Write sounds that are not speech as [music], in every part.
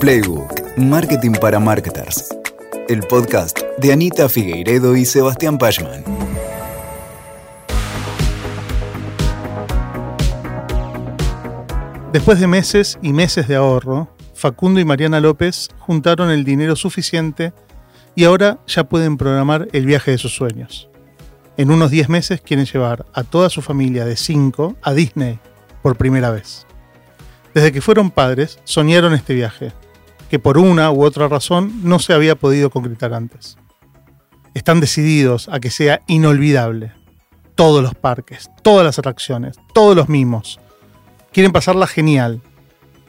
Playbook, Marketing para Marketers. El podcast de Anita Figueiredo y Sebastián Pachman. Después de meses y meses de ahorro, Facundo y Mariana López juntaron el dinero suficiente y ahora ya pueden programar el viaje de sus sueños. En unos 10 meses quieren llevar a toda su familia de 5 a Disney por primera vez. Desde que fueron padres, soñaron este viaje, que por una u otra razón no se había podido concretar antes. Están decididos a que sea inolvidable. Todos los parques, todas las atracciones, todos los mimos. Quieren pasarla genial.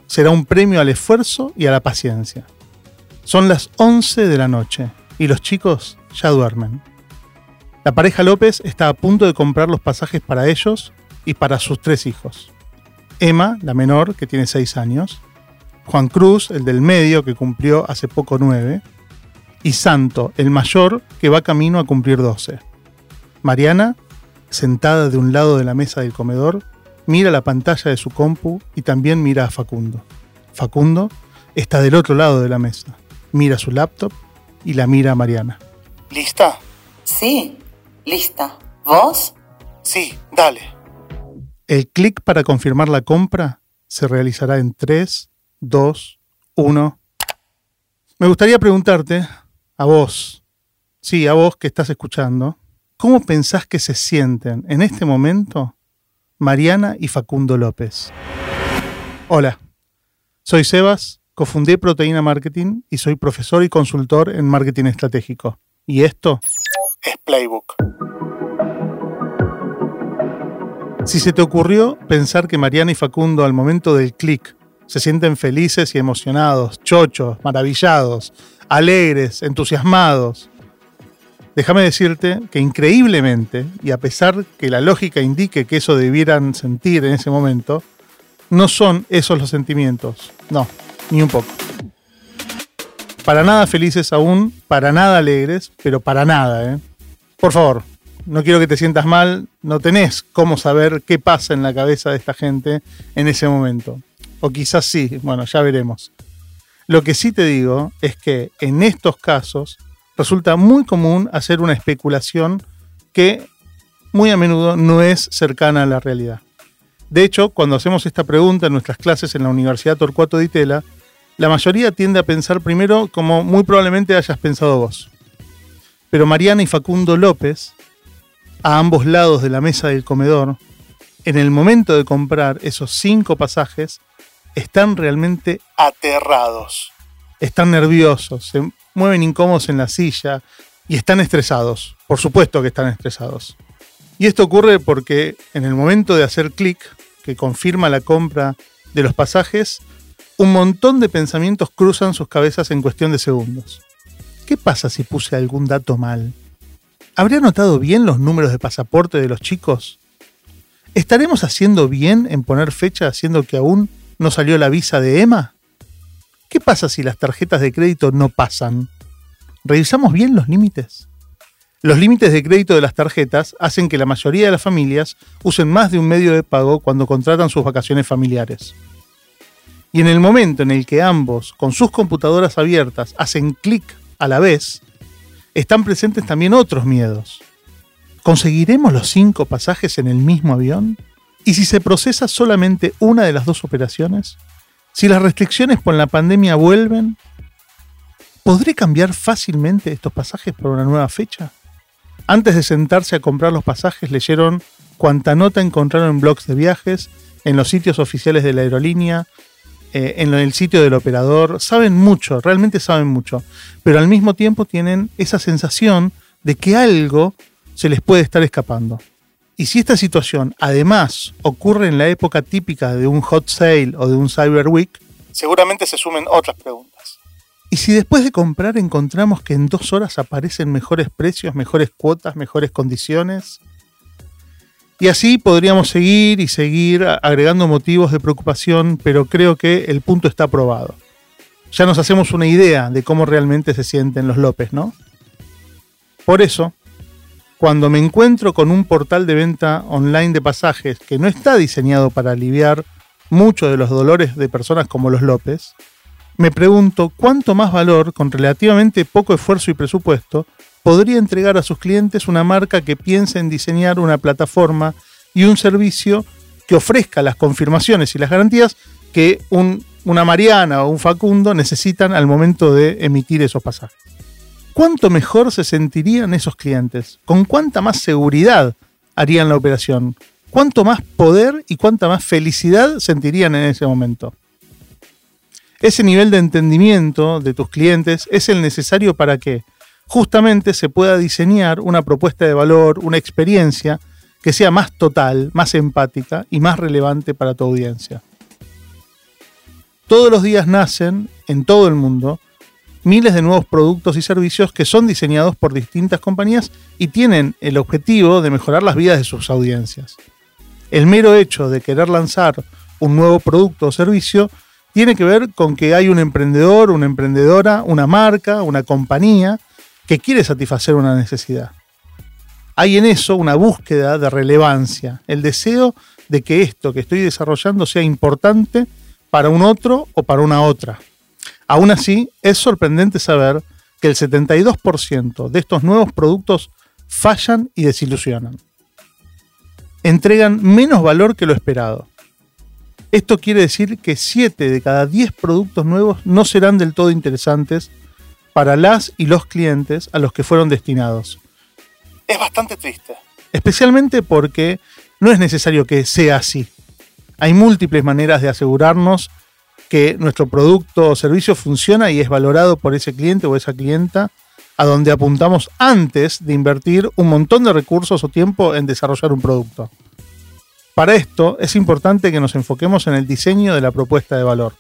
Será un premio al esfuerzo y a la paciencia. Son las 11 de la noche y los chicos ya duermen. La pareja López está a punto de comprar los pasajes para ellos y para sus tres hijos. Emma, la menor, que tiene 6 años, Juan Cruz, el del medio, que cumplió hace poco 9, y Santo, el mayor, que va camino a cumplir 12. Mariana, sentada de un lado de la mesa del comedor, mira la pantalla de su compu y también mira a Facundo. Facundo está del otro lado de la mesa, mira su laptop y la mira a Mariana. ¿Lista? Sí, lista. ¿Vos? Sí, dale. El clic para confirmar la compra se realizará en 3, 2, 1. Me gustaría preguntarte, a vos, sí, a vos que estás escuchando, ¿cómo pensás que se sienten en este momento Mariana y Facundo López? Hola, soy Sebas, cofundé Proteína Marketing y soy profesor y consultor en marketing estratégico. Y esto es Playbook. Si se te ocurrió pensar que Mariana y Facundo al momento del clic se sienten felices y emocionados, chochos, maravillados, alegres, entusiasmados, déjame decirte que increíblemente, y a pesar que la lógica indique que eso debieran sentir en ese momento, no son esos los sentimientos. No, ni un poco. Para nada felices aún, para nada alegres, pero para nada, ¿eh? Por favor, no quiero que te sientas mal, no tenés cómo saber qué pasa en la cabeza de esta gente en ese momento. O quizás sí, bueno, ya veremos. Lo que sí te digo es que en estos casos resulta muy común hacer una especulación que muy a menudo no es cercana a la realidad. De hecho, cuando hacemos esta pregunta en nuestras clases en la Universidad Torcuato de Itela, la mayoría tiende a pensar primero como muy probablemente hayas pensado vos. Pero Mariana y Facundo López a ambos lados de la mesa del comedor, en el momento de comprar esos cinco pasajes, están realmente aterrados. Están nerviosos, se mueven incómodos en la silla y están estresados. Por supuesto que están estresados. Y esto ocurre porque en el momento de hacer clic, que confirma la compra de los pasajes, un montón de pensamientos cruzan sus cabezas en cuestión de segundos. ¿Qué pasa si puse algún dato mal? ¿Habría notado bien los números de pasaporte de los chicos? ¿Estaremos haciendo bien en poner fecha haciendo que aún no salió la visa de Emma? ¿Qué pasa si las tarjetas de crédito no pasan? ¿Revisamos bien los límites? Los límites de crédito de las tarjetas hacen que la mayoría de las familias usen más de un medio de pago cuando contratan sus vacaciones familiares. Y en el momento en el que ambos, con sus computadoras abiertas, hacen clic a la vez, están presentes también otros miedos. ¿Conseguiremos los cinco pasajes en el mismo avión? ¿Y si se procesa solamente una de las dos operaciones? Si las restricciones por la pandemia vuelven, ¿podré cambiar fácilmente estos pasajes por una nueva fecha? Antes de sentarse a comprar los pasajes, leyeron cuánta nota encontraron en blogs de viajes, en los sitios oficiales de la aerolínea, eh, en el sitio del operador, saben mucho, realmente saben mucho, pero al mismo tiempo tienen esa sensación de que algo se les puede estar escapando. Y si esta situación además ocurre en la época típica de un hot sale o de un Cyber Week, seguramente se sumen otras preguntas. ¿Y si después de comprar encontramos que en dos horas aparecen mejores precios, mejores cuotas, mejores condiciones? Y así podríamos seguir y seguir agregando motivos de preocupación, pero creo que el punto está probado. Ya nos hacemos una idea de cómo realmente se sienten los López, ¿no? Por eso, cuando me encuentro con un portal de venta online de pasajes que no está diseñado para aliviar muchos de los dolores de personas como los López, me pregunto cuánto más valor, con relativamente poco esfuerzo y presupuesto, podría entregar a sus clientes una marca que piense en diseñar una plataforma y un servicio que ofrezca las confirmaciones y las garantías que una Mariana o un Facundo necesitan al momento de emitir esos pasajes. ¿Cuánto mejor se sentirían esos clientes? ¿Con cuánta más seguridad harían la operación? ¿Cuánto más poder y cuánta más felicidad sentirían en ese momento? Ese nivel de entendimiento de tus clientes es el necesario para que justamente se pueda diseñar una propuesta de valor, una experiencia que sea más total, más empática y más relevante para tu audiencia. Todos los días nacen, en todo el mundo, miles de nuevos productos y servicios que son diseñados por distintas compañías y tienen el objetivo de mejorar las vidas de sus audiencias. El mero hecho de querer lanzar un nuevo producto o servicio tiene que ver con que hay un emprendedor, una emprendedora, una marca, una compañía que quiere satisfacer una necesidad hay en eso una búsqueda de relevancia, el deseo de que esto que estoy desarrollando sea importante para un otro o para una otra. Aún así, es sorprendente saber que el 72% de estos nuevos productos fallan y desilusionan. Entregan menos valor que lo esperado. Esto quiere decir que 7 de cada 10 productos nuevos no serán del todo interesantes para las y los clientes a los que fueron destinados es bastante triste. Especialmente porque no es necesario que sea así. Hay múltiples maneras de asegurarnos que nuestro producto o servicio funciona y es valorado por ese cliente o esa clienta a donde apuntamos antes de invertir un montón de recursos o tiempo en desarrollar un producto. Para esto es importante que nos enfoquemos en el diseño de la propuesta de valor.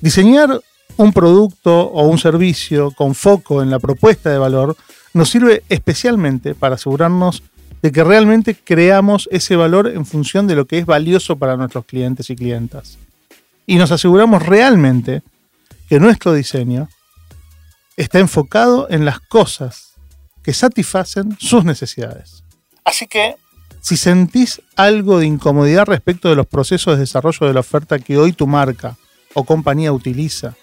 Diseñar un producto o un servicio con foco en la propuesta de valor nos sirve especialmente para asegurarnos de que realmente creamos ese valor en función de lo que es valioso para nuestros clientes y clientas. Y nos aseguramos realmente que nuestro diseño está enfocado en las cosas que satisfacen sus necesidades. Así que... Si sentís algo de incomodidad respecto de los procesos de desarrollo de la oferta que hoy tu marca o compañía utiliza,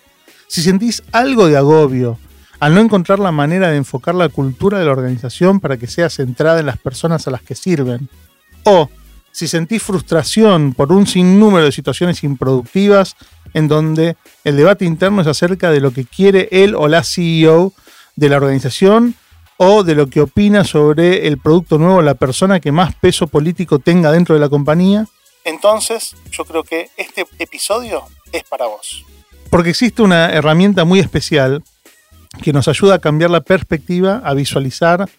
si sentís algo de agobio al no encontrar la manera de enfocar la cultura de la organización para que sea centrada en las personas a las que sirven. O si sentís frustración por un sinnúmero de situaciones improductivas en donde el debate interno es acerca de lo que quiere él o la CEO de la organización o de lo que opina sobre el producto nuevo la persona que más peso político tenga dentro de la compañía. Entonces, yo creo que este episodio es para vos. Porque existe una herramienta muy especial que nos ayuda a cambiar la perspectiva, a visualizar,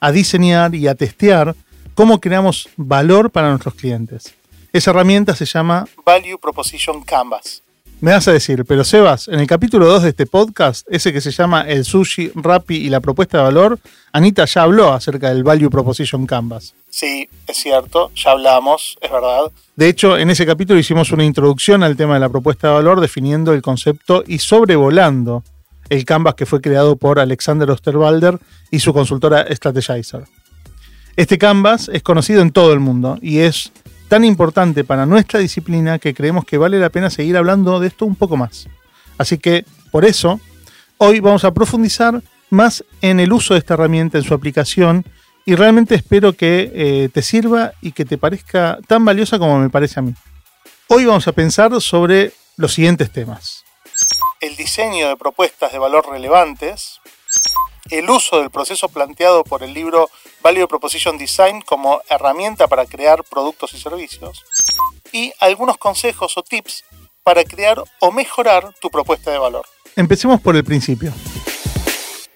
a diseñar y a testear cómo creamos valor para nuestros clientes. Esa herramienta se llama Value Proposition Canvas. Me vas a decir, pero Sebas, en el capítulo 2 de este podcast, ese que se llama El sushi, Rappi y la propuesta de valor, Anita ya habló acerca del Value Proposition Canvas. Sí, es cierto, ya hablamos, es verdad. De hecho, en ese capítulo hicimos una introducción al tema de la propuesta de valor definiendo el concepto y sobrevolando el canvas que fue creado por Alexander Osterwalder y su consultora Strategizer. Este canvas es conocido en todo el mundo y es tan importante para nuestra disciplina que creemos que vale la pena seguir hablando de esto un poco más. Así que, por eso, hoy vamos a profundizar más en el uso de esta herramienta, en su aplicación, y realmente espero que eh, te sirva y que te parezca tan valiosa como me parece a mí. Hoy vamos a pensar sobre los siguientes temas el diseño de propuestas de valor relevantes, el uso del proceso planteado por el libro Value Proposition Design como herramienta para crear productos y servicios, y algunos consejos o tips para crear o mejorar tu propuesta de valor. Empecemos por el principio.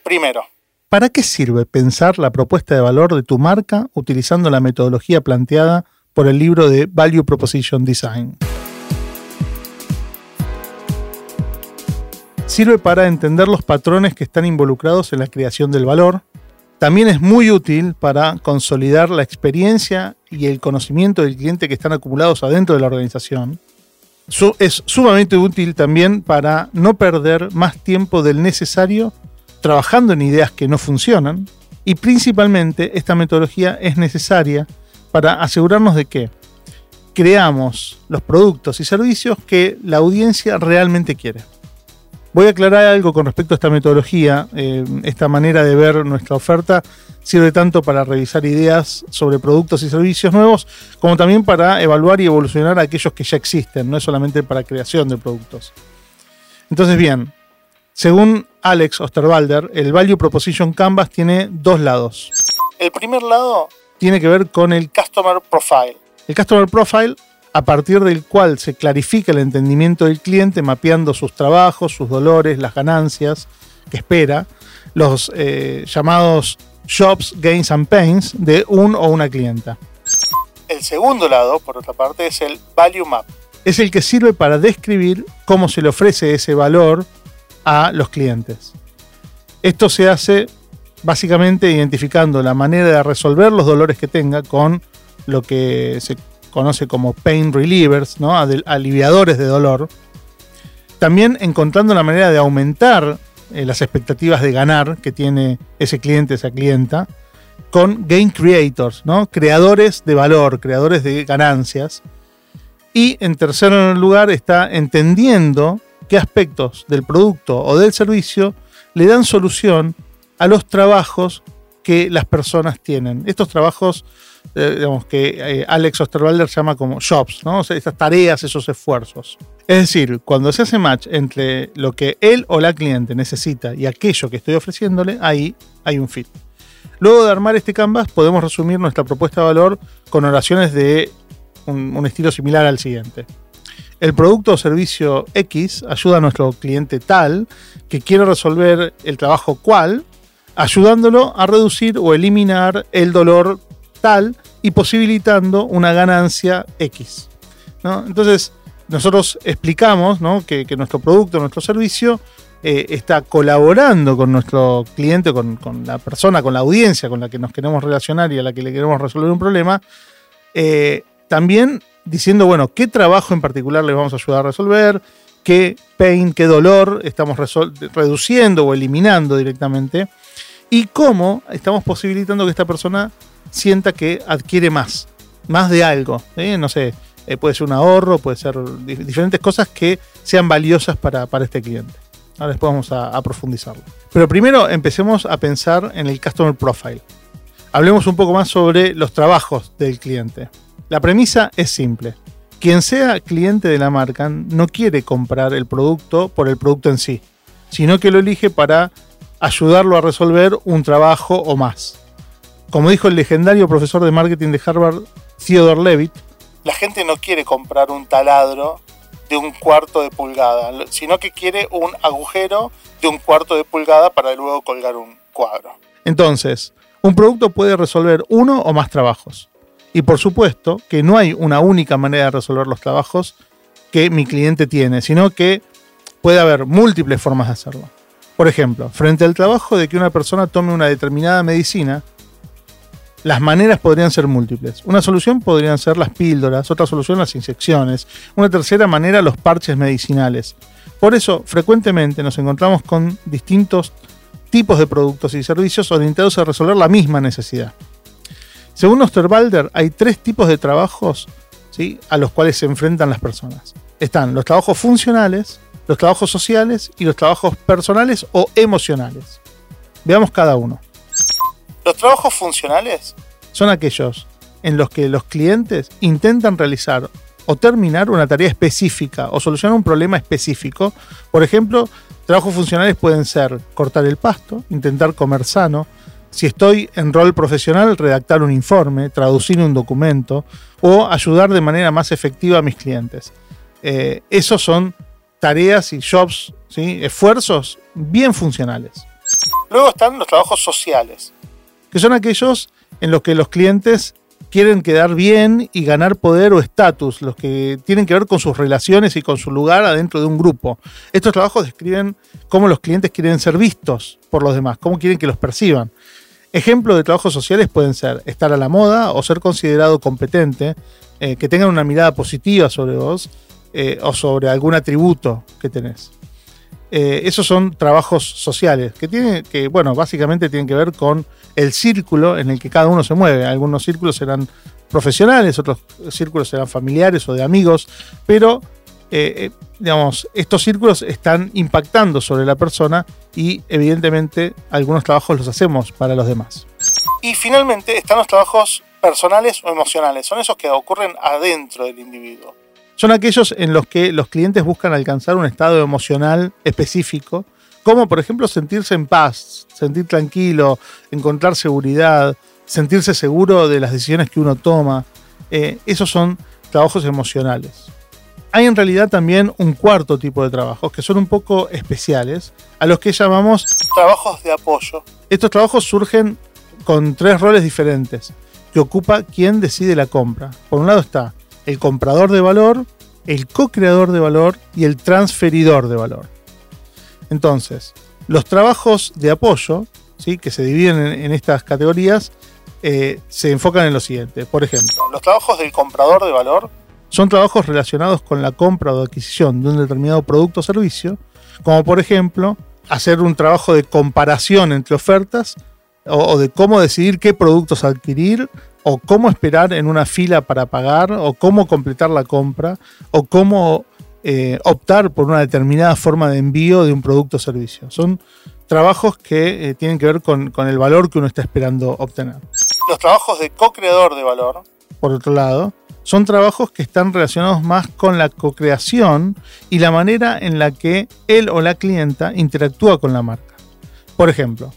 Primero, ¿para qué sirve pensar la propuesta de valor de tu marca utilizando la metodología planteada por el libro de Value Proposition Design? Sirve para entender los patrones que están involucrados en la creación del valor. También es muy útil para consolidar la experiencia y el conocimiento del cliente que están acumulados adentro de la organización. Es sumamente útil también para no perder más tiempo del necesario trabajando en ideas que no funcionan. Y principalmente esta metodología es necesaria para asegurarnos de que creamos los productos y servicios que la audiencia realmente quiere. Voy a aclarar algo con respecto a esta metodología. Eh, esta manera de ver nuestra oferta sirve tanto para revisar ideas sobre productos y servicios nuevos, como también para evaluar y evolucionar aquellos que ya existen, no es solamente para creación de productos. Entonces, bien, según Alex Osterwalder, el Value Proposition Canvas tiene dos lados. El primer lado Tiene que ver con el Customer Profile. el Customer Profile, a partir del cual se clarifica el entendimiento del cliente mapeando sus trabajos, sus dolores, las ganancias que espera, los eh, llamados Jobs, Gains and Pains de un o una clienta. El segundo lado, por otra parte, es el Value Map. Es el que sirve para describir cómo se le ofrece ese valor a los clientes. Esto se hace básicamente identificando la manera de resolver los dolores que tenga con lo que se conoce como pain relievers, ¿no? Aliviadores de dolor. También encontrando la manera de aumentar eh, las expectativas de ganar que tiene ese cliente, esa clienta, con gain creators, ¿no? creadores de valor, creadores de ganancias. Y en tercer lugar está entendiendo qué aspectos del producto o del servicio le dan solución a los trabajos que las personas tienen. Estos trabajos, eh, digamos, que eh, Alex Osterwalder llama como jobs, ¿no? Estas tareas, esos esfuerzos. Es decir, cuando se hace match entre lo que él o la cliente necesita y aquello que estoy ofreciéndole, ahí hay un fit. Luego de armar este canvas, podemos resumir nuestra propuesta de valor con oraciones de un estilo similar al siguiente. El producto o servicio X ayuda a nuestro cliente tal que quiere resolver el trabajo cual, ayudándolo a reducir o eliminar el dolor tal y posibilitando una ganancia X. Entonces, nosotros explicamos ¿no? que, nuestro producto, nuestro servicio, eh, está colaborando con nuestro cliente, con, la persona, con la audiencia con la que nos queremos relacionar y a la que le queremos resolver un problema, eh, también diciendo, bueno, qué trabajo en particular les vamos a ayudar a resolver, qué pain, qué dolor estamos reduciendo o eliminando directamente, y cómo estamos posibilitando que esta persona sienta que adquiere más, más de algo. ¿eh? No sé, eh, puede ser un ahorro, puede ser di- diferentes cosas que sean valiosas para, para este cliente. Ahora después vamos a profundizarlo. Pero primero empecemos a pensar en el Customer Profile. Hablemos un poco más sobre los trabajos del cliente. La premisa es simple. Quien sea cliente de la marca no quiere comprar el producto por el producto en sí, sino que lo elige para ayudarlo a resolver un trabajo o más. Como dijo el legendario profesor de marketing de Harvard, Theodore Levitt, La gente no quiere comprar un taladro de un cuarto de pulgada, sino que quiere un agujero de un cuarto de pulgada para luego colgar un cuadro. Entonces, un producto puede resolver uno o más trabajos. Y por supuesto que no hay una única manera de resolver los trabajos que mi cliente tiene, sino que puede haber múltiples formas de hacerlo. Por ejemplo, frente al trabajo de que una persona tome una determinada medicina, las maneras podrían ser múltiples. Una solución podrían ser las píldoras, otra solución las inyecciones, una tercera manera los parches medicinales. Por eso, frecuentemente nos encontramos con distintos tipos de productos y servicios orientados a resolver la misma necesidad. Según Osterwalder, hay tres tipos de trabajos ¿sí? a los cuales se enfrentan las personas. Están los trabajos funcionales, los trabajos sociales y los trabajos personales o emocionales. Veamos cada uno. Los trabajos funcionales Son aquellos en los que los clientes intentan realizar o terminar una tarea específica o solucionar un problema específico. Por ejemplo, trabajos funcionales pueden ser cortar el pasto, intentar comer sano, si estoy en rol profesional, redactar un informe, traducir un documento o ayudar de manera más efectiva a mis clientes. Eh, esos son tareas y jobs, ¿sí? esfuerzos bien funcionales, Luego están los trabajos sociales. Que son aquellos en los que los clientes quieren quedar bien y ganar poder o estatus, los que tienen que ver con sus relaciones y con su lugar adentro de un grupo. Estos trabajos describen cómo los clientes quieren ser vistos por los demás, cómo quieren que los perciban. Ejemplos de trabajos sociales pueden ser estar a la moda o ser considerado competente, eh, que tengan una mirada positiva sobre vos eh, o sobre algún atributo que tenés. Eh, esos son trabajos sociales que tienen que, bueno, básicamente tienen que ver con el círculo en el que cada uno se mueve. Algunos círculos serán profesionales, otros círculos serán familiares o de amigos, pero eh, eh, digamos, estos círculos están impactando sobre la persona y evidentemente algunos trabajos los hacemos para los demás. Y finalmente están los trabajos personales o emocionales. Son esos que ocurren adentro del individuo. Son aquellos en los que los clientes buscan alcanzar un estado emocional específico, como por ejemplo sentirse en paz, sentir tranquilo, encontrar seguridad, sentirse seguro de las decisiones que uno toma. Eh, esos son trabajos emocionales. Hay en realidad también un cuarto tipo de trabajos que son un poco especiales, a los que llamamos trabajos de apoyo. Estos trabajos surgen con tres roles diferentes que ocupa quien decide la compra. Por un lado está el comprador de valor, el co-creador de valor y el transferidor de valor. Entonces, los trabajos de apoyo, ¿sí? que se dividen en, estas categorías, eh, se enfocan en lo siguiente. Por ejemplo, los trabajos del comprador de valor son trabajos relacionados con la compra o adquisición de un determinado producto o servicio, como por ejemplo hacer un trabajo de comparación entre ofertas o, de cómo decidir qué productos adquirir, o cómo esperar en una fila para pagar, o cómo completar la compra, o cómo eh, optar por una determinada forma de envío de un producto o servicio. Son trabajos que eh, tienen que ver con, con, el valor que uno está esperando obtener. Los trabajos de co-creador de valor. Por otro lado, son trabajos que están relacionados más con la co-creación y la manera en la que él o la clienta interactúa con la marca. Por ejemplo,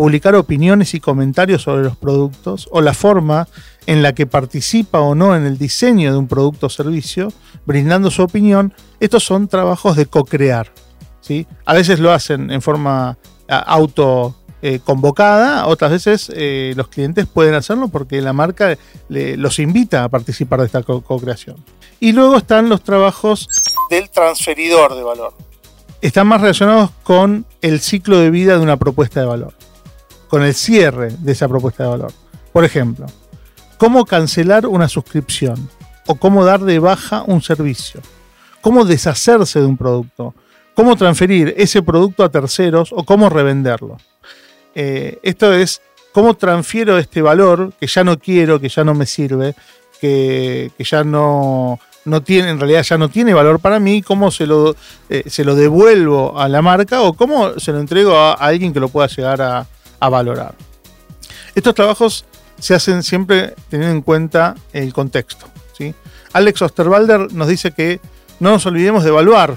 publicar opiniones y comentarios sobre los productos o la forma en la que participa o no en el diseño de un producto o servicio, brindando su opinión, estos son trabajos de co-crear. ¿sí? A veces lo hacen en forma auto eh, otras veces eh, los clientes pueden hacerlo porque la marca los invita a participar de esta co-creación. Y luego están los trabajos del transferidor de valor. Están más relacionados con el ciclo de vida de una propuesta de valor con el cierre de esa propuesta de valor. Por ejemplo, cómo cancelar una suscripción o cómo dar de baja un servicio, cómo deshacerse de un producto, cómo transferir ese producto a terceros o cómo revenderlo. Eh, esto es cómo transfiero este valor que ya no quiero, que ya no me sirve, que, ya no, tiene, en realidad ya no tiene valor para mí, cómo se lo, eh, se lo devuelvo a la marca o cómo se lo entrego a alguien que lo pueda llegar a, a valorar. Estos trabajos se hacen siempre teniendo en cuenta el contexto. ¿sí? Alex Osterwalder nos dice que no nos olvidemos de evaluar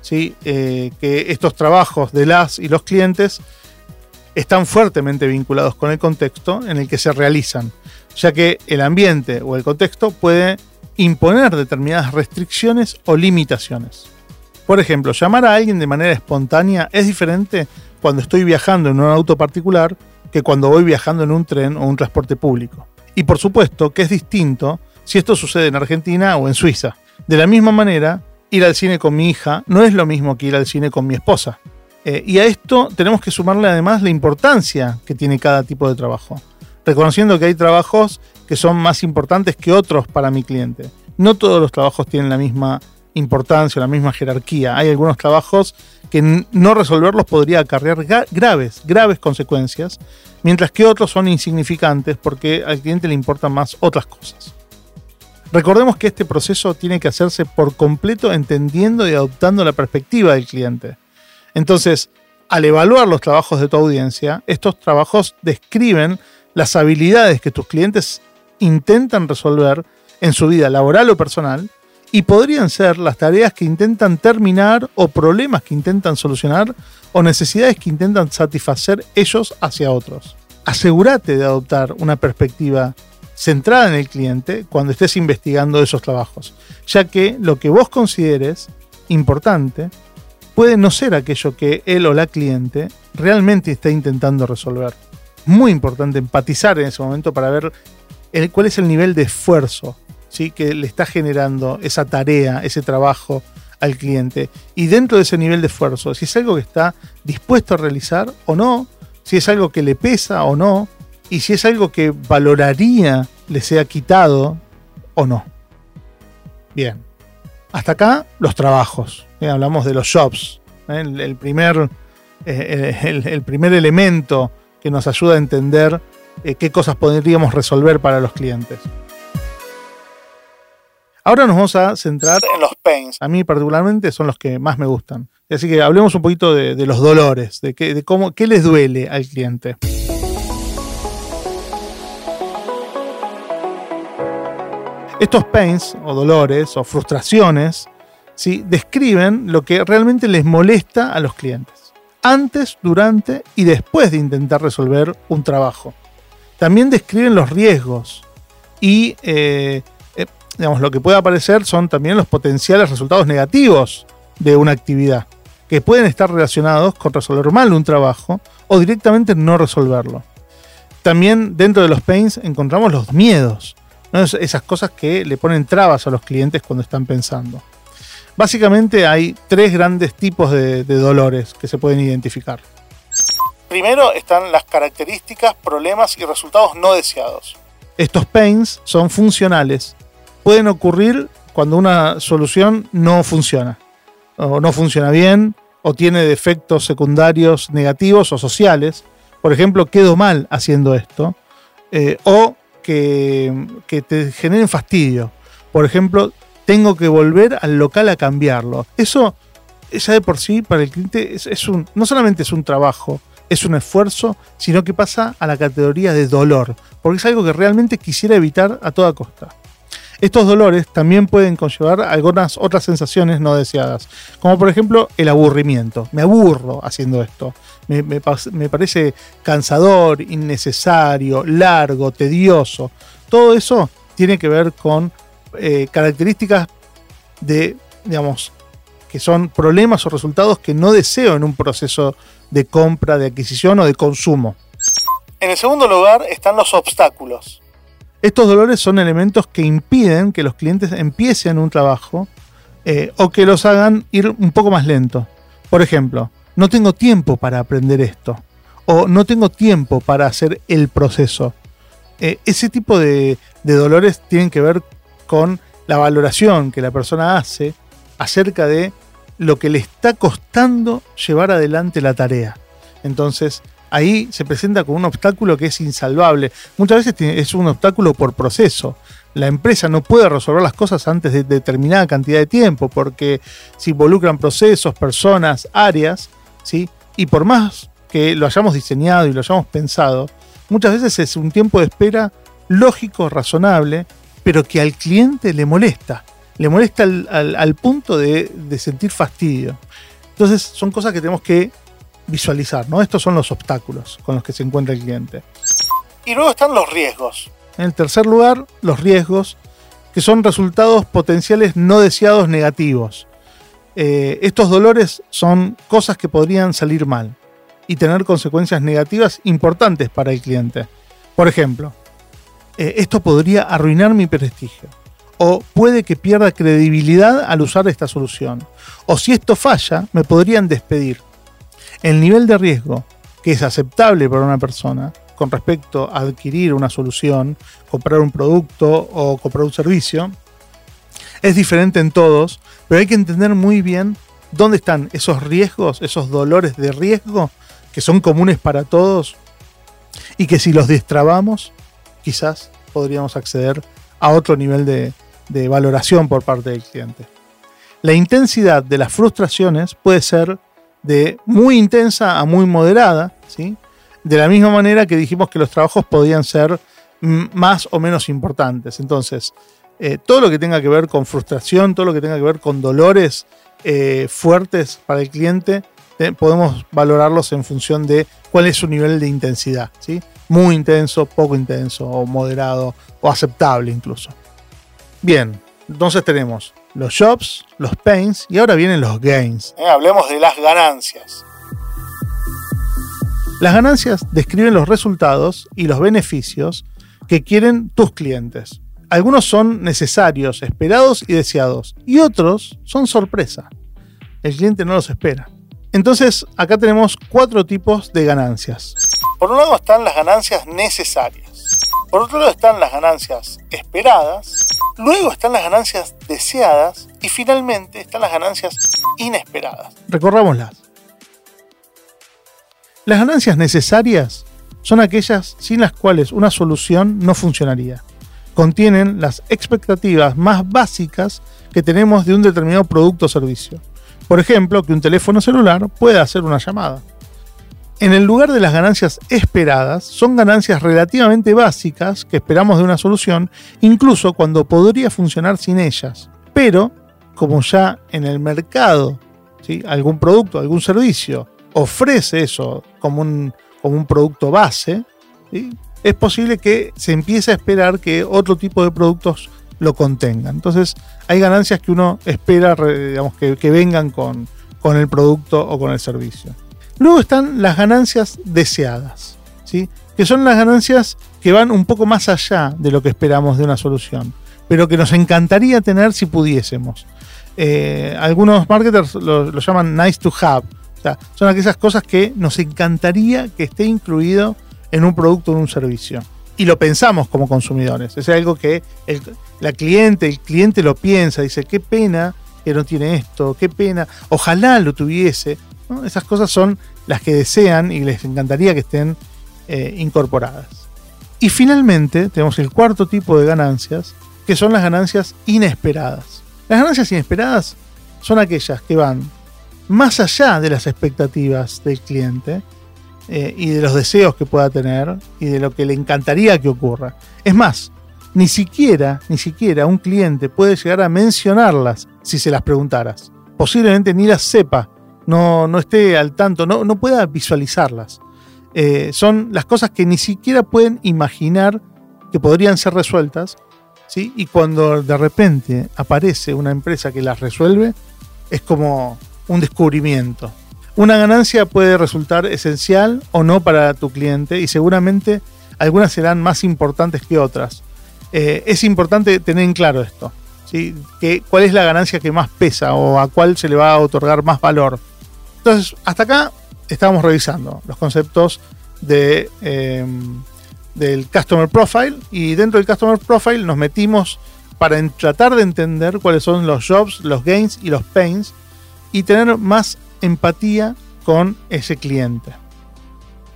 ¿sí? Eh, que estos trabajos de las y los clientes están fuertemente vinculados con el contexto en el que se realizan, ya que el ambiente o el contexto puede imponer determinadas restricciones o limitaciones. Por ejemplo, llamar a alguien de manera espontánea es diferente cuando estoy viajando en un auto particular que cuando voy viajando en un tren o un transporte público. Y por supuesto que es distinto si esto sucede en Argentina o en Suiza. De la misma manera, ir al cine con mi hija no es lo mismo que ir al cine con mi esposa. Eh, y a esto tenemos que sumarle además la importancia que tiene cada tipo de trabajo, reconociendo que hay trabajos que son más importantes que otros para mi cliente. No todos los trabajos tienen la misma importancia, la misma jerarquía. Hay algunos trabajos que no resolverlos podría acarrear graves, graves consecuencias, mientras que otros son insignificantes porque al cliente le importan más otras cosas. Recordemos que este proceso tiene que hacerse por completo entendiendo y adoptando la perspectiva del cliente. Entonces, al evaluar los trabajos de tu audiencia, estos trabajos describen las habilidades que tus clientes intentan resolver en su vida laboral o personal y podrían ser las tareas que intentan terminar o problemas que intentan solucionar o necesidades que intentan satisfacer ellos hacia otros. Asegúrate de adoptar una perspectiva centrada en el cliente cuando estés investigando esos trabajos, ya que lo que vos consideres importante puede no ser aquello que él o la cliente realmente está intentando resolver. Muy importante empatizar en ese momento para ver cuál es el nivel de esfuerzo ¿sí? que le está generando esa tarea, ese trabajo al cliente. Y dentro de ese nivel de esfuerzo, si es algo que está dispuesto a realizar o no, si es algo que le pesa o no, y si es algo que valoraría le sea quitado o no. Bien, hasta acá los trabajos. ¿eh? Hablamos de los jobs. ¿eh? El, primer, eh, el, primer elemento que nos ayuda a entender qué cosas podríamos resolver para los clientes. Ahora nos vamos a centrar en los pains. A mí particularmente son los que más me gustan. Así que hablemos un poquito de, de los dolores, de, qué, de cómo, qué les duele al cliente. Estos pains o dolores o frustraciones ¿sí? describen lo que realmente les molesta a los clientes, antes, durante y después de intentar resolver un trabajo. También describen los riesgos y eh, eh, digamos, lo que puede aparecer son también los potenciales resultados negativos de una actividad, que pueden estar relacionados con resolver mal un trabajo o directamente no resolverlo. También dentro de los pains encontramos los miedos, esas cosas que le ponen trabas a los clientes cuando están pensando. Básicamente hay tres grandes tipos de, de dolores que se pueden identificar. Primero están las características, problemas y resultados no deseados. Estos pains son funcionales. Pueden ocurrir cuando una solución no funciona, o no funciona bien, o tiene defectos secundarios negativos o sociales. Por ejemplo, quedo mal haciendo esto, eh, o que, que te generen fastidio. Por ejemplo, tengo que volver al local a cambiarlo. Eso, ya de por sí, para el cliente, es, un, no solamente es un trabajo, es un esfuerzo, sino que pasa a la categoría de dolor, porque es algo que realmente quisiera evitar a toda costa. Estos dolores también pueden conllevar algunas otras sensaciones no deseadas, como por ejemplo el aburrimiento. Me aburro haciendo esto. Me, me, parece cansador, innecesario, largo, tedioso. Todo eso tiene que ver con eh, características de, digamos, que son problemas o resultados que no deseo en un proceso de compra, de adquisición o de consumo. En el segundo lugar están los obstáculos. Estos dolores son elementos que impiden que los clientes empiecen un trabajo eh, o que los hagan ir un poco más lento. Por ejemplo, no tengo tiempo para aprender esto o no tengo tiempo para hacer el proceso. Eh, ese tipo de, de dolores tienen que ver con la valoración que la persona hace acerca de lo que le está costando llevar adelante la tarea. Entonces, ahí se presenta como un obstáculo que es insalvable. Muchas veces es un obstáculo por proceso. La empresa no puede resolver las cosas antes de determinada cantidad de tiempo porque se involucran procesos, personas, áreas, ¿sí? Y por más que lo hayamos diseñado y lo hayamos pensado, muchas veces es un tiempo de espera lógico, razonable, pero que al cliente le molesta. Le molesta al punto de, de sentir fastidio. Entonces son cosas que tenemos que visualizar, ¿no? Estos son los obstáculos con los que se encuentra el cliente. Y luego están los riesgos. En el tercer lugar, los riesgos, que son resultados potenciales no deseados negativos. Eh, estos dolores son cosas que podrían salir mal y tener consecuencias negativas importantes para el cliente. Por ejemplo, eh, esto podría arruinar mi prestigio. O puede que pierda credibilidad al usar esta solución. O si esto falla, me podrían despedir el nivel de riesgo que es aceptable para una persona con respecto a adquirir una solución, comprar un producto o comprar un servicio, es diferente en todos, pero hay que entender muy bien dónde están esos riesgos, esos dolores de riesgo que son comunes para todos y que si los destrabamos, quizás podríamos acceder a otro nivel de, de valoración por parte del cliente. La intensidad de las frustraciones puede ser de muy intensa a muy moderada, ¿sí? De la misma manera que dijimos que los trabajos podían ser más o menos importantes. Entonces, eh, todo lo que tenga que ver con frustración, todo lo que tenga que ver con dolores eh, fuertes para el cliente, podemos valorarlos en función de cuál es su nivel de intensidad, ¿sí? Muy intenso, poco intenso, o moderado, o aceptable incluso. Bien, entonces tenemos los jobs, los pains y ahora vienen los gains. Eh, hablemos de las ganancias. Las ganancias describen los resultados y los beneficios que quieren tus clientes. Algunos son necesarios, esperados y deseados, y otros son sorpresa. El cliente no los espera. Entonces, acá tenemos cuatro tipos de ganancias. Por un lado están las ganancias necesarias. Por otro lado están las ganancias esperadas. Luego están las ganancias deseadas. Y finalmente están las ganancias inesperadas. Recorrámoslas. Las ganancias necesarias son aquellas sin las cuales una solución no funcionaría. contienen las expectativas más básicas que tenemos de un determinado producto o servicio. Por ejemplo, que un teléfono celular pueda hacer una llamada. En el lugar de las ganancias esperadas, son ganancias relativamente básicas que esperamos de una solución, incluso cuando podría funcionar sin ellas. Pero, como ya en el mercado, algún producto, algún servicio ofrece eso como un, como un producto base, es posible que se empiece a esperar que otro tipo de productos lo contengan. Entonces, hay ganancias que uno espera digamos, que, vengan con, con, el producto o con el servicio. Luego están las ganancias deseadas, ¿sí? que son las ganancias que van un poco más allá de lo que esperamos de una solución, pero que nos encantaría tener si pudiésemos. Eh, algunos marketers lo, llaman nice to have, o sea, son aquellas cosas que nos encantaría que esté incluido en un producto o en un servicio y lo pensamos como consumidores. Es algo que el, la cliente, el cliente lo piensa, dice, qué pena que no tiene esto, qué pena, ojalá lo tuviese. Esas cosas son las que desean y les encantaría que estén eh, incorporadas. Y finalmente tenemos el cuarto tipo de ganancias, que son las ganancias inesperadas. Las ganancias inesperadas son aquellas que van más allá de las expectativas del cliente eh, y de los deseos que pueda tener y de lo que le encantaría que ocurra. Es más, ni siquiera, ni siquiera un cliente puede llegar a mencionarlas si se las preguntaras. Posiblemente ni las sepa, no, no esté al tanto, no, no pueda visualizarlas. Eh, son las cosas que ni siquiera pueden imaginar que podrían ser resueltas, ¿sí? y cuando de repente aparece una empresa que las resuelve, es como un descubrimiento. Una ganancia puede resultar esencial o no para tu cliente y seguramente algunas serán más importantes que otras. Eh, es importante tener en claro esto. ¿sí? Que, ¿Cuál es la ganancia que más pesa o a cuál se le va a otorgar más valor? Entonces, hasta acá estamos revisando los conceptos em, del Customer Profile y dentro del Customer Profile nos metimos para tratar de entender cuáles son los jobs, los gains y los pains y tener más empatía con ese cliente.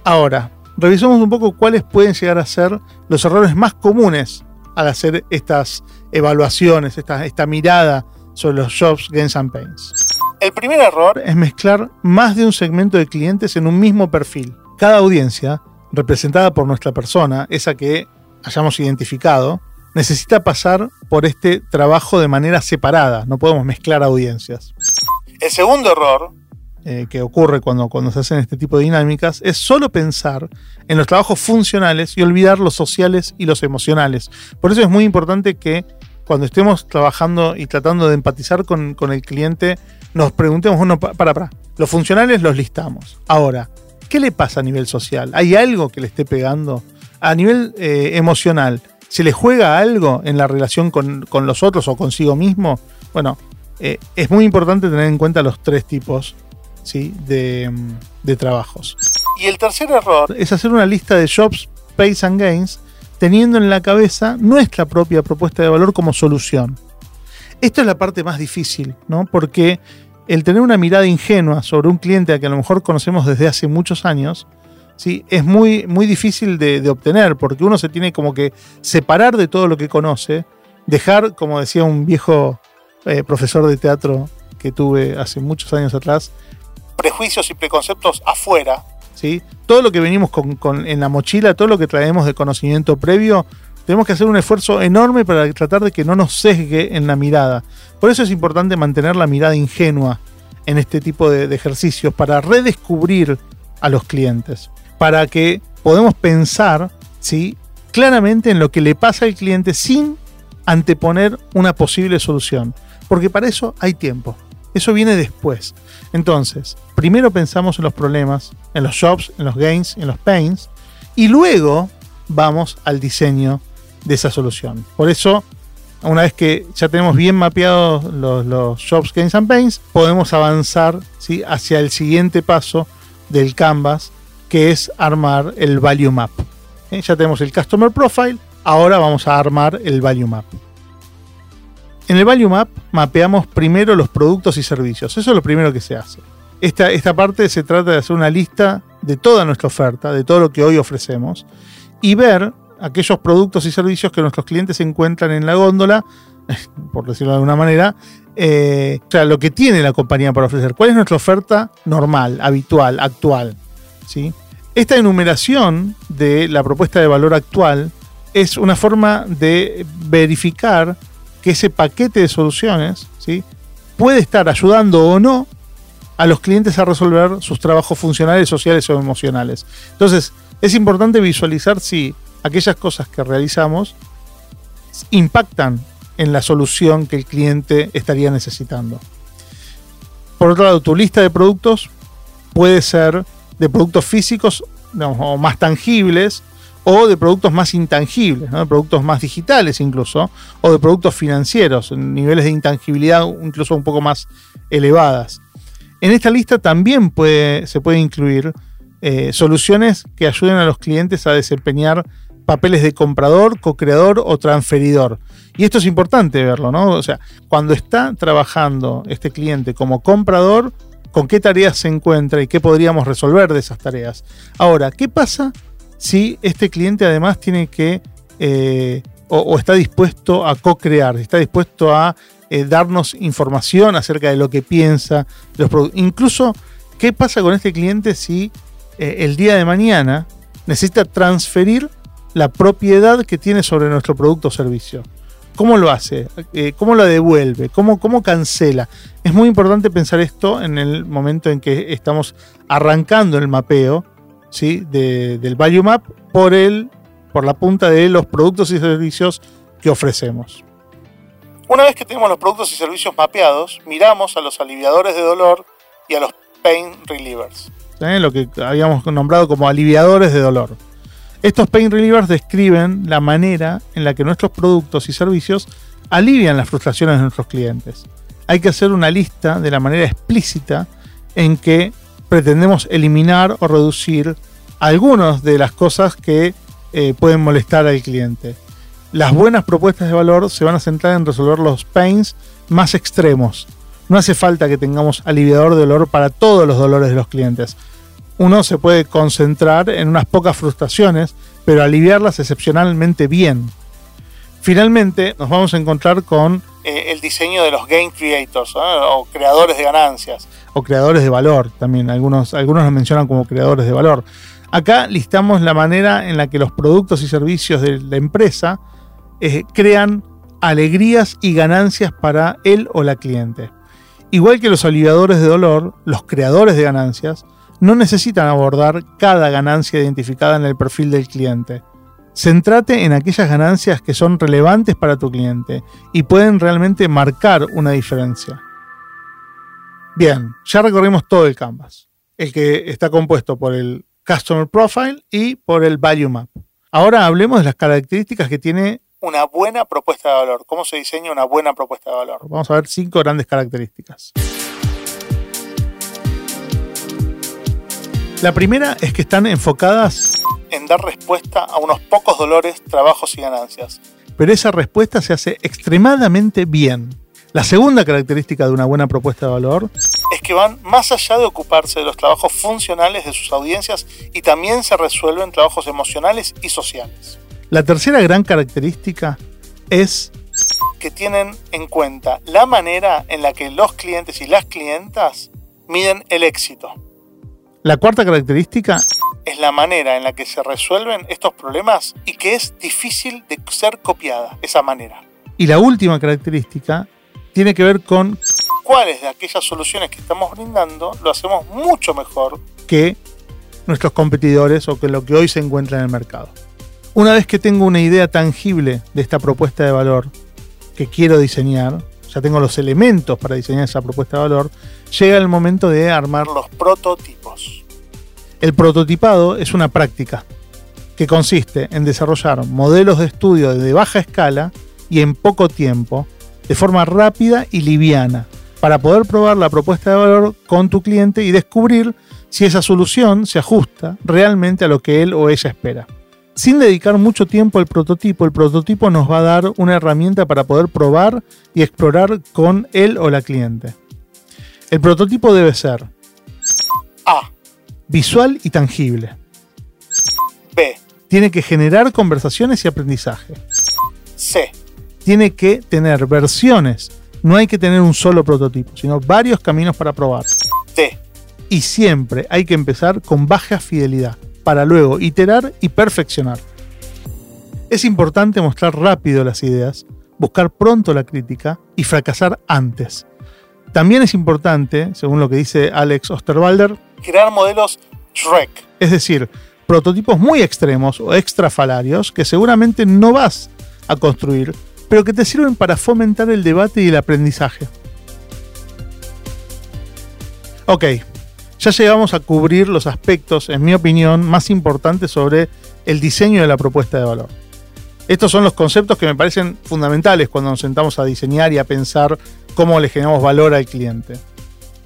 Ahora, revisemos un poco cuáles pueden llegar a ser los errores más comunes al hacer estas evaluaciones, esta, esta mirada sobre los jobs, gains and pains. El primer error es mezclar más de un segmento de clientes en un mismo perfil. Cada audiencia, representada por nuestra persona, esa que hayamos identificado, necesita pasar por este trabajo de manera separada. No podemos mezclar audiencias. El segundo error eh, que ocurre cuando, cuando se hacen este tipo de dinámicas es solo pensar en los trabajos funcionales y olvidar los sociales y los emocionales. Por eso es muy importante que cuando estemos trabajando y tratando de empatizar con, el cliente, nos preguntemos, bueno, para, para, los funcionales los listamos. Ahora, ¿qué le pasa a nivel social? ¿Hay algo que le esté pegando? A nivel eh, emocional, ¿se le juega algo en la relación con, los otros o consigo mismo? Bueno, eh, es muy importante tener en cuenta los tres tipos de, de trabajos. Y el tercer error es hacer una lista de jobs, pays and gains, teniendo en la cabeza nuestra propia propuesta de valor como solución. Esto es la parte más difícil, ¿no? Porque el tener una mirada ingenua sobre un cliente a que a lo mejor conocemos desde hace muchos años, ¿sí? es muy, muy difícil de, obtener, porque uno se tiene como que separar de todo lo que conoce, dejar, como decía un viejo eh, profesor de teatro que tuve hace muchos años atrás, prejuicios y preconceptos afuera. Todo lo que venimos con, en la mochila, todo lo que traemos de conocimiento previo, tenemos que hacer un esfuerzo enorme para tratar de que no nos sesgue en la mirada. Por eso es importante mantener la mirada ingenua en este tipo de, ejercicios, para redescubrir a los clientes, para que podamos pensar ¿sí? claramente en lo que le pasa al cliente sin anteponer una posible solución. Porque para eso hay tiempo. Eso viene después. Entonces, primero pensamos en los problemas, en los jobs, en los gains, en los pains, y luego vamos al diseño de esa solución. Por eso, una vez que ya tenemos bien mapeados los, jobs, gains and pains, podemos avanzar hacia el siguiente paso del Canvas, que es armar el Value Map. ¿Eh? Ya tenemos el Customer Profile, ahora vamos a armar el Value Map. En el Value Map mapeamos primero los productos y servicios. Eso es lo primero que se hace. Esta, esta parte se trata de hacer una lista de toda nuestra oferta, de todo lo que hoy ofrecemos, y ver aquellos productos y servicios que nuestros clientes encuentran en la góndola, [laughs] por decirlo de alguna manera, eh, o sea, lo que tiene la compañía para ofrecer. ¿Cuál es nuestra oferta normal, habitual, actual? ¿Sí? Esta enumeración de la propuesta de valor actual es una forma de verificar que ese paquete de soluciones ¿sí? puede estar ayudando o no a los clientes a resolver sus trabajos funcionales, sociales o emocionales. Entonces, es importante visualizar si aquellas cosas que realizamos impactan en la solución que el cliente estaría necesitando. Por otro lado, tu lista de productos puede ser de productos físicos o más tangibles o de productos más intangibles, de productos más digitales incluso, o de productos financieros, niveles de intangibilidad incluso un poco más elevadas. En esta lista también se puede incluir eh, soluciones que ayuden a los clientes a desempeñar papeles de comprador, co-creador o transferidor. Y esto es importante verlo, ¿no? O sea, cuando está trabajando este cliente como comprador, ¿con qué tareas se encuentra y qué podríamos resolver de esas tareas? Ahora, ¿qué pasa si este cliente además tiene que eh, o, está dispuesto a co-crear, está dispuesto a eh, darnos información acerca de lo que piensa, los incluso qué pasa con este cliente si eh, el día de mañana necesita transferir la propiedad que tiene sobre nuestro producto o servicio. ¿Cómo lo hace? ¿Cómo lo devuelve? ¿Cómo, ¿Cómo cancela? Es muy importante pensar esto en el momento en que estamos arrancando el mapeo ¿sí? del Value Map por, el, por la punta de los productos y servicios que ofrecemos. Una vez que tenemos los productos y servicios mapeados, miramos a los aliviadores de dolor y a los pain relievers. Lo que habíamos nombrado como aliviadores de dolor. Estos pain relievers describen la manera en la que nuestros productos y servicios alivian las frustraciones de nuestros clientes. Hay que hacer una lista de la manera explícita en que pretendemos eliminar o reducir algunas de las cosas que eh, pueden molestar al cliente. Las buenas propuestas de valor se van a centrar en resolver los pains más extremos. No hace falta que tengamos aliviador de dolor para todos los dolores de los clientes. Uno se puede concentrar en unas pocas frustraciones, pero aliviarlas excepcionalmente bien. Finalmente, nos vamos a encontrar con eh, el diseño de los game creators o creadores de ganancias. O creadores de valor también. Algunos, algunos mencionan como creadores de valor. Acá listamos la manera en la que los productos y servicios de la empresa eh, crean alegrías y ganancias para él o la cliente. Igual que los aliviadores de dolor, los creadores de ganancias no necesitan abordar cada ganancia identificada en el perfil del cliente Centrate en aquellas ganancias que son relevantes para tu cliente y pueden realmente marcar una diferencia. Bien, ya recorrimos todo el canvas, el que está compuesto por el Customer Profile y por el Value Map. Ahora hablemos de las características que tiene una buena propuesta de valor. ¿Cómo se diseña una buena propuesta de valor? Vamos a ver cinco grandes características. La primera es que están enfocadas en dar respuesta a unos pocos dolores, trabajos y ganancias. Pero esa respuesta se hace extremadamente bien. La segunda característica de una buena propuesta de valor es que van más allá de ocuparse de los trabajos funcionales de sus audiencias y también se resuelven trabajos emocionales y sociales. La tercera gran característica es que tienen en cuenta la manera en la que los clientes y las clientas miden el éxito. La cuarta característica es la manera en la que se resuelven estos problemas y que es difícil de ser copiada esa manera. Y la última característica tiene que ver con cuáles de aquellas soluciones que estamos brindando lo hacemos mucho mejor que nuestros competidores o que lo que hoy se encuentra en el mercado. Una vez que tengo una idea tangible de esta propuesta de valor que quiero diseñar, ya tengo los elementos para diseñar esa propuesta de valor, llega el momento de armar los prototipos. El prototipado es una práctica que consiste en desarrollar modelos de estudio de baja escala y en poco tiempo, de forma rápida y liviana, para poder probar la propuesta de valor con tu cliente y descubrir si esa solución se ajusta realmente a lo que él o ella espera. Sin dedicar mucho tiempo al prototipo, el prototipo nos va a dar una herramienta para poder probar y explorar con él o la cliente. El prototipo debe ser A visual y tangible. B. Tiene que generar conversaciones y aprendizaje. C. Tiene que tener versiones. No hay que tener un solo prototipo, sino varios caminos para probar. D. Y siempre hay que empezar con baja fidelidad, para luego iterar y perfeccionar. Es importante mostrar rápido las ideas, buscar pronto la crítica y fracasar antes. También es importante, según lo que dice Alex Osterwalder, Crear modelos Shrek. es decir, prototipos muy extremos o extrafalarios que seguramente no vas a construir, pero que te sirven para fomentar el debate y el aprendizaje. Ok, ya llegamos a cubrir los aspectos, en mi opinión, más importantes sobre el diseño de la propuesta de valor. Estos son los conceptos que me parecen fundamentales cuando nos sentamos a diseñar y a pensar cómo le generamos valor al cliente.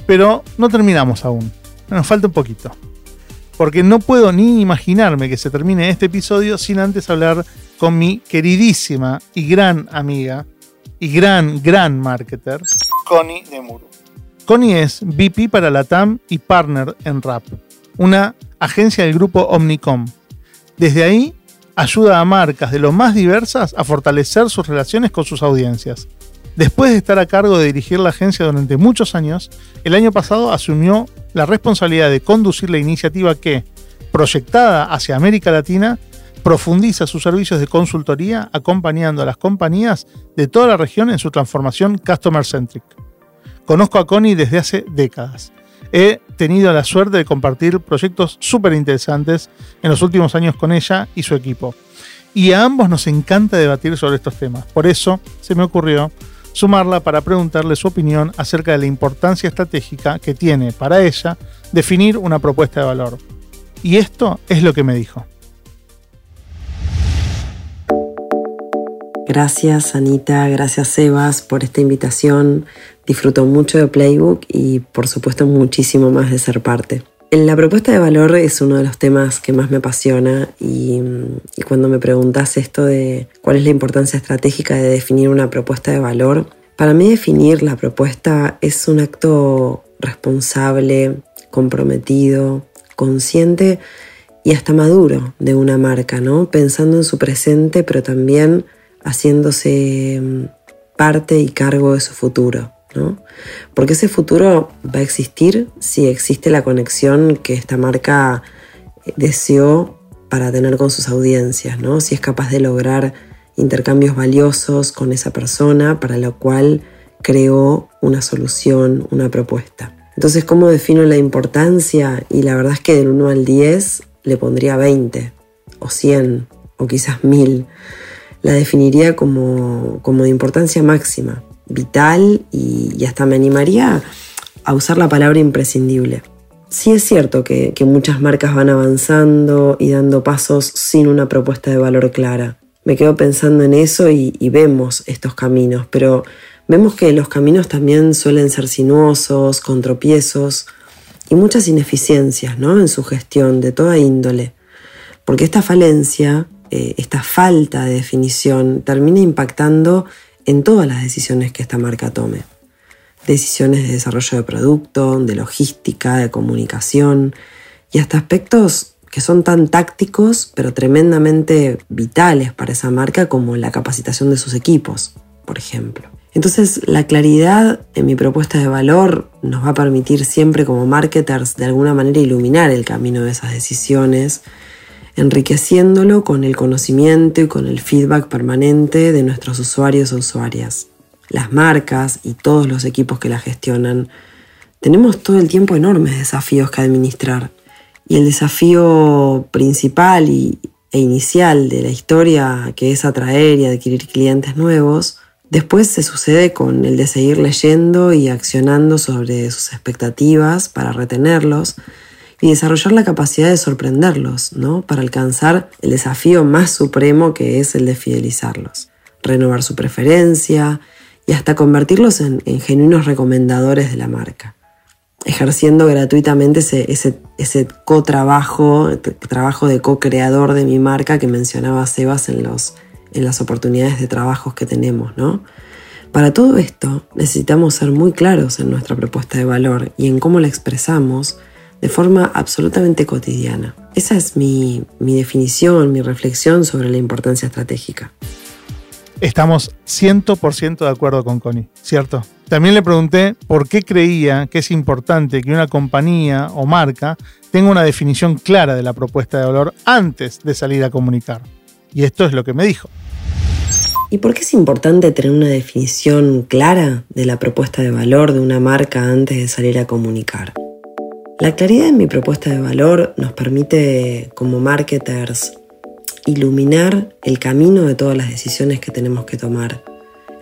Pero no terminamos aún, nos falta un poquito. Porque no puedo ni imaginarme que se termine este episodio sin antes hablar con mi queridísima y gran amiga y gran, gran marketer. Connie de Muru. Connie es VP para la TAM y partner en RAP, una agencia del grupo Omnicom. Desde ahí ayuda a marcas de lo más diversas a fortalecer sus relaciones con sus audiencias. Después de estar a cargo de dirigir la agencia durante muchos años, el año pasado asumió la responsabilidad de conducir la iniciativa que, proyectada hacia América Latina, profundiza sus servicios de consultoría acompañando a las compañías de toda la región en su transformación customer centric. Conozco a Connie desde hace décadas. He tenido la suerte de compartir proyectos súper interesantes en los últimos años con ella y su equipo. Y a ambos nos encanta debatir sobre estos temas. Por eso se me ocurrió sumarla para preguntarle su opinión acerca de la importancia estratégica que tiene para ella definir una propuesta de valor. Y esto es lo que me dijo. Gracias Anita, gracias Sebas por esta invitación. Disfruto mucho de Playbook y por supuesto muchísimo más de ser parte. La propuesta de valor es uno de los temas que más me apasiona y, y, cuando me preguntas esto de cuál es la importancia estratégica de definir una propuesta de valor, para mí definir la propuesta es un acto responsable, comprometido, consciente y hasta maduro de una marca, ¿no? Pensando en su presente, pero también haciéndose parte y cargo de su futuro. ¿No? Porque ese futuro va a existir si existe la conexión que esta marca deseó para tener con sus audiencias, ¿no? si es capaz de lograr intercambios valiosos con esa persona para lo cual creó una solución, una propuesta. Entonces, ¿cómo defino la importancia? Y la verdad es que del 1 al 10 le pondría 20 o 100 o quizás 1000 la definiría como, como de importancia máxima, vital y, hasta me animaría a usar la palabra imprescindible. Sí es cierto que, muchas marcas van avanzando y dando pasos sin una propuesta de valor clara. Me quedo pensando en eso y, y vemos estos caminos, pero vemos que los caminos también suelen ser sinuosos, con tropiezos y muchas ineficiencias ¿no? en su gestión de toda índole. Porque esta falencia eh, esta falta de definición termina impactando en todas las decisiones que esta marca tome. Decisiones de desarrollo de producto, de logística, de comunicación y hasta aspectos que son tan tácticos pero tremendamente vitales para esa marca como la capacitación de sus equipos, por ejemplo. Entonces la claridad en mi propuesta de valor nos va a permitir siempre como marketers de alguna manera iluminar el camino de esas decisiones enriqueciéndolo con el conocimiento y con el feedback permanente de nuestros usuarios o usuarias. Las marcas y todos los equipos que la gestionan, tenemos todo el tiempo enormes desafíos que administrar. Y el desafío principal y, e inicial de la historia, que es atraer y adquirir clientes nuevos, después se sucede con el de seguir leyendo y accionando sobre sus expectativas para retenerlos, y desarrollar la capacidad de sorprenderlos, ¿no? Para alcanzar el desafío más supremo que es el de fidelizarlos, renovar su preferencia y hasta convertirlos en, en genuinos recomendadores de la marca, ejerciendo gratuitamente ese, ese, ese co-trabajo, trabajo de co-creador de mi marca que mencionaba Sebas en, los, en las oportunidades de trabajos que tenemos, ¿no? Para todo esto necesitamos ser muy claros en nuestra propuesta de valor y en cómo la expresamos de forma absolutamente cotidiana. Esa es mi, mi definición, mi reflexión sobre la importancia estratégica. Estamos 100% de acuerdo con Connie, ¿cierto? También le pregunté por qué creía que es importante que una compañía o marca tenga una definición clara de la propuesta de valor antes de salir a comunicar. Y esto es lo que me dijo. ¿Y por qué es importante tener una definición clara de la propuesta de valor de una marca antes de salir a comunicar? La claridad en mi propuesta de valor nos permite, como marketers, iluminar el camino de todas las decisiones que tenemos que tomar,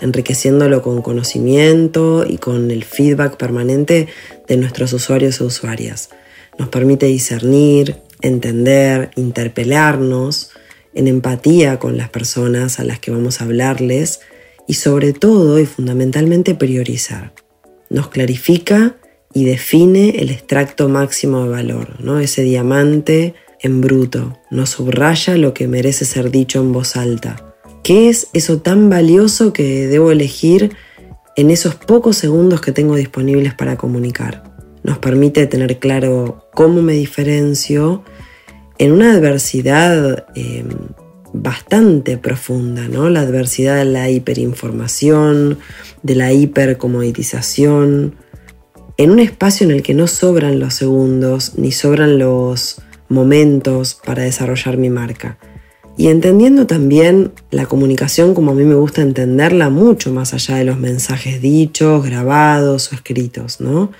enriqueciéndolo con conocimiento y con el feedback permanente de nuestros usuarios e usuarias. Nos permite discernir, entender, interpelarnos, en empatía con las personas a las que vamos a hablarles y sobre todo y fundamentalmente priorizar. Nos clarifica y define el extracto máximo de valor, ¿no? ese diamante en bruto, nos subraya lo que merece ser dicho en voz alta. ¿Qué es eso tan valioso que debo elegir en esos pocos segundos que tengo disponibles para comunicar? Nos permite tener claro cómo me diferencio en una adversidad em, bastante profunda, ¿no? La adversidad de la hiperinformación, de la hipercomoditización, en un espacio en el que no sobran los segundos ni sobran los momentos para desarrollar mi marca. Y entendiendo también la comunicación como a mí me gusta entenderla mucho más allá de los mensajes dichos, grabados o escritos, ¿no?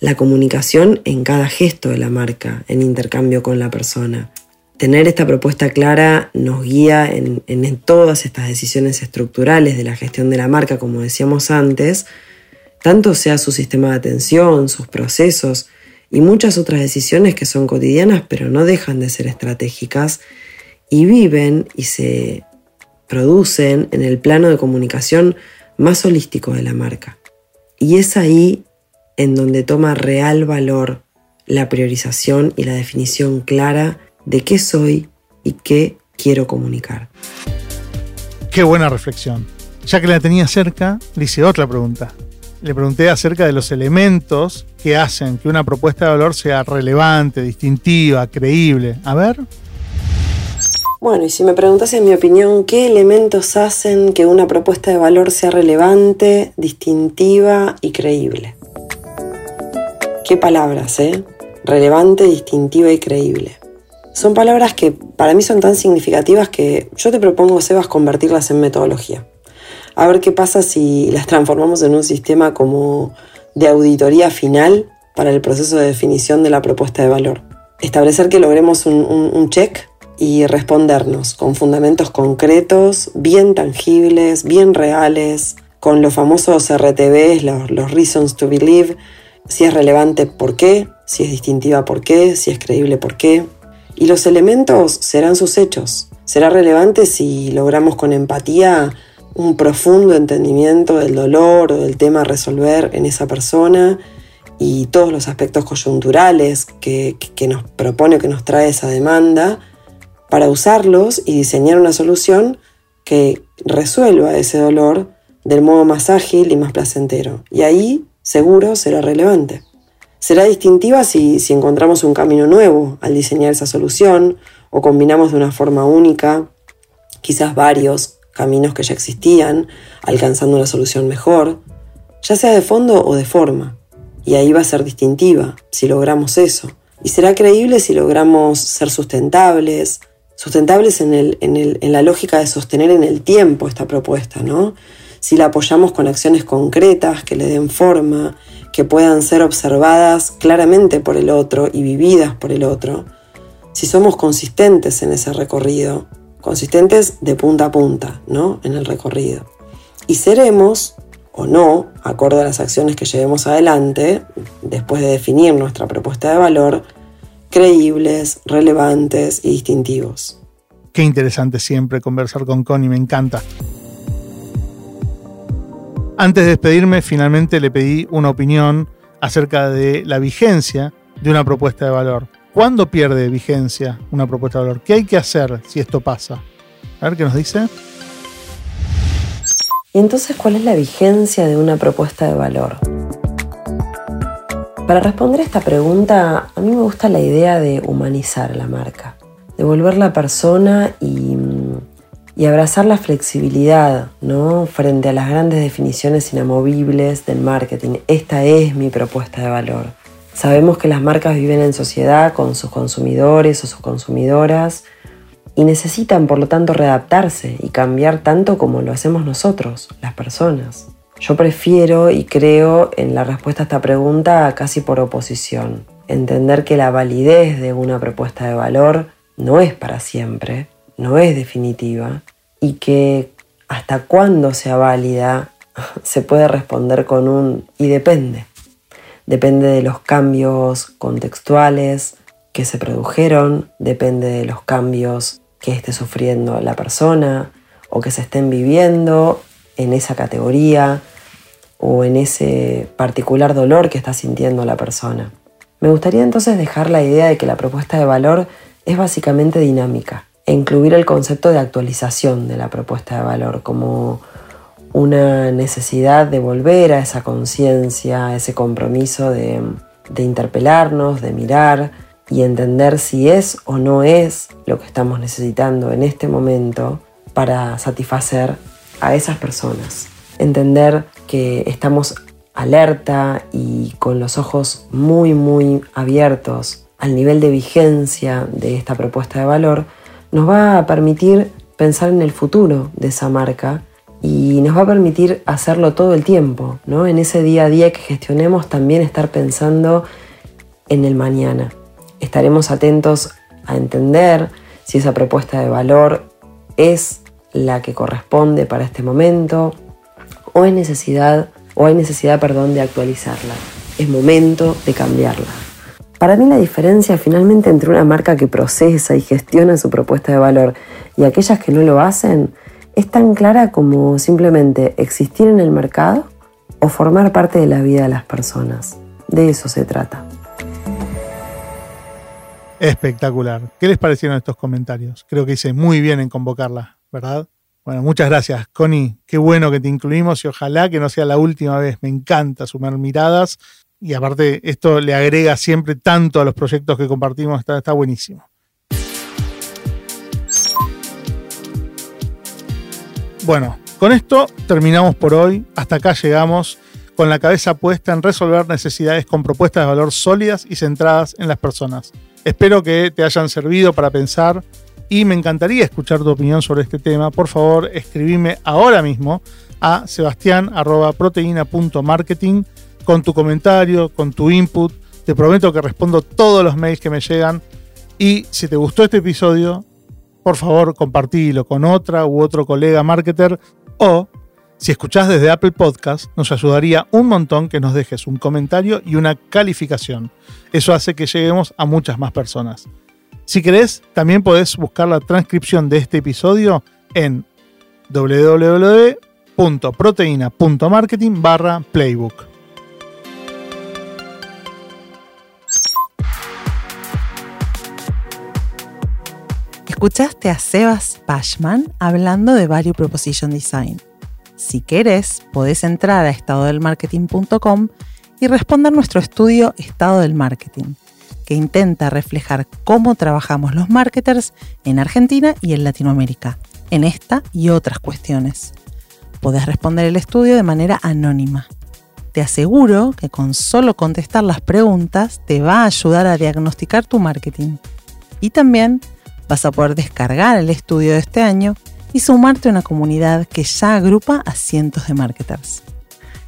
la comunicación en cada gesto de la marca, en intercambio con la persona. Tener esta propuesta clara nos guía en, todas estas decisiones estructurales de la gestión de la marca, como decíamos antes, tanto sea su sistema de atención, sus procesos y muchas otras decisiones que son cotidianas pero no dejan de ser estratégicas y viven y se producen en el plano de comunicación más holístico de la marca. Y es ahí en donde toma real valor la priorización y la definición clara de qué soy y qué quiero comunicar. Qué buena reflexión. Ya que la tenía cerca, le hice otra pregunta. Le pregunté acerca de los elementos que hacen que una propuesta de valor sea relevante, distintiva, creíble. A ver. Bueno, y si me preguntas en mi opinión, ¿qué elementos hacen que una propuesta de valor sea relevante, distintiva y creíble? Qué palabras, ¿eh? Relevante, distintiva y creíble. Son palabras que para mí son tan significativas que yo te propongo, Sebas, convertirlas en metodología. A ver qué pasa si las transformamos en un sistema como de auditoría final para el proceso de definición de la propuesta de valor. Establecer que logremos un, check y respondernos con fundamentos concretos, bien tangibles, bien reales, con los famosos RTBs, los Reasons to Believe, si es relevante, por qué, si es distintiva, por qué, si es creíble, por qué. Y los elementos serán sus hechos. Será relevante si logramos con empatía un profundo entendimiento del dolor o del tema a resolver en esa persona y todos los aspectos coyunturales que, que nos propone o que nos trae esa demanda para usarlos y diseñar una solución que resuelva ese dolor del modo más ágil y más placentero. Y ahí seguro será relevante. Será distintiva si, encontramos un camino nuevo al diseñar esa solución o combinamos de una forma única, quizás varios caminos que ya existían, alcanzando una solución mejor, ya sea de fondo o de forma. Y ahí va a ser distintiva si logramos eso. Y será creíble si logramos ser sustentables, sustentables en, el, en, el, en la lógica de sostener en el tiempo esta propuesta, ¿no? si la apoyamos con acciones concretas que le den forma, que puedan ser observadas claramente por el otro y vividas por el otro, si somos consistentes en ese recorrido, consistentes de punta a punta, ¿no? En el recorrido. Y seremos, o no, acorde a las acciones que llevemos adelante, después de definir nuestra propuesta de valor, creíbles, relevantes y distintivos. Qué interesante siempre conversar con Connie, me encanta. Antes de despedirme, finalmente le pedí una opinión acerca de la vigencia de una propuesta de valor. ¿Cuándo pierde vigencia una propuesta de valor? ¿Qué hay que hacer si esto pasa? A ver qué nos dice. ¿Y entonces cuál es la vigencia de una propuesta de valor? Para responder a esta pregunta, a mí me gusta la idea de humanizar la marca, de volverla persona y, y abrazar la flexibilidad ¿no? frente a las grandes definiciones inamovibles del marketing. Esta es mi propuesta de valor. Sabemos que las marcas viven en sociedad con sus consumidores o sus consumidoras y necesitan por lo tanto readaptarse y cambiar tanto como lo hacemos nosotros, las personas. Yo prefiero y creo en la respuesta a esta pregunta casi por oposición. Entender que la validez de una propuesta de valor no es para siempre, no es definitiva y que hasta cuándo sea válida [laughs] se puede responder con un y depende. Depende de los cambios contextuales que se produjeron, depende de los cambios que esté sufriendo la persona o que se estén viviendo en esa categoría o en ese particular dolor que está sintiendo la persona. Me gustaría entonces dejar la idea de que la propuesta de valor es básicamente dinámica e incluir el concepto de actualización de la propuesta de valor como una necesidad de volver a esa conciencia, a ese compromiso de, de interpelarnos, de mirar y entender si es o no es lo que estamos necesitando en este momento para satisfacer a esas personas. Entender que estamos alerta y con los ojos muy, muy abiertos al nivel de vigencia de esta propuesta de valor, nos va a permitir pensar en el futuro de esa marca y nos va a permitir hacerlo todo el tiempo, ¿no? En ese día a día que gestionemos también estar pensando en el mañana. Estaremos atentos a entender si esa propuesta de valor es la que corresponde para este momento, o hay necesidad, o hay necesidad perdón, de actualizarla. Es momento de cambiarla. Para mí la diferencia finalmente entre una marca que procesa y gestiona su propuesta de valor y aquellas que no lo hacen es tan clara como simplemente existir en el mercado o formar parte de la vida de las personas. De eso se trata. Espectacular. ¿Qué les parecieron estos comentarios? Creo que hice muy bien en convocarla, ¿verdad? Bueno, muchas gracias, Connie. Qué bueno que te incluimos y ojalá que no sea la última vez. Me encanta sumar miradas y aparte esto le agrega siempre tanto a los proyectos que compartimos. Está, está buenísimo. Bueno, con esto terminamos por hoy. Hasta acá llegamos con la cabeza puesta en resolver necesidades con propuestas de valor sólidas y centradas en las personas. Espero que te hayan servido para pensar y me encantaría escuchar tu opinión sobre este tema. Por favor, escribime ahora mismo a sebastián.proteína.marketing con tu comentario, con tu input. Te prometo que respondo todos los mails que me llegan. Y si te gustó este episodio, por favor, compartilo con otra u otro colega marketer. O, si escuchás desde Apple Podcast, nos ayudaría un montón que nos dejes un comentario y una calificación. Eso hace que lleguemos a muchas más personas. Si querés, también podés buscar la transcripción de este episodio en www.proteina.marketing barra playbook. Escuchaste a Sebas Pashman hablando de Value Proposition Design. Si querés, podés entrar a estadodelmarketing.com y responder nuestro estudio Estado del Marketing que intenta reflejar cómo trabajamos los marketers en Argentina y en Latinoamérica, en esta y otras cuestiones. Podés responder el estudio de manera anónima. Te aseguro que con solo contestar las preguntas te va a ayudar a diagnosticar tu marketing. Y también vas a poder descargar el estudio de este año y sumarte a una comunidad que ya agrupa a cientos de marketers.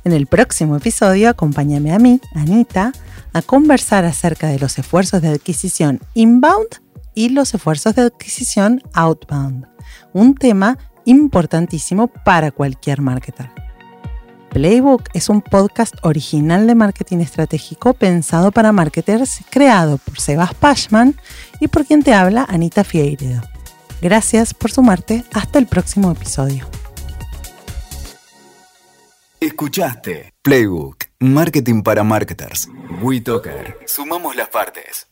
En el próximo episodio acompáñame a mí, Anita, a conversar acerca de los esfuerzos de adquisición inbound y los esfuerzos de adquisición outbound, un tema importantísimo para cualquier marketer. Playbook es un podcast original de marketing estratégico pensado para marketers, creado por Sebas Pashman y por quien te habla Anita Figueiredo. Gracias por sumarte. Hasta el próximo episodio. Escuchaste Playbook, Marketing para Marketers. WeToker. Sumamos las partes.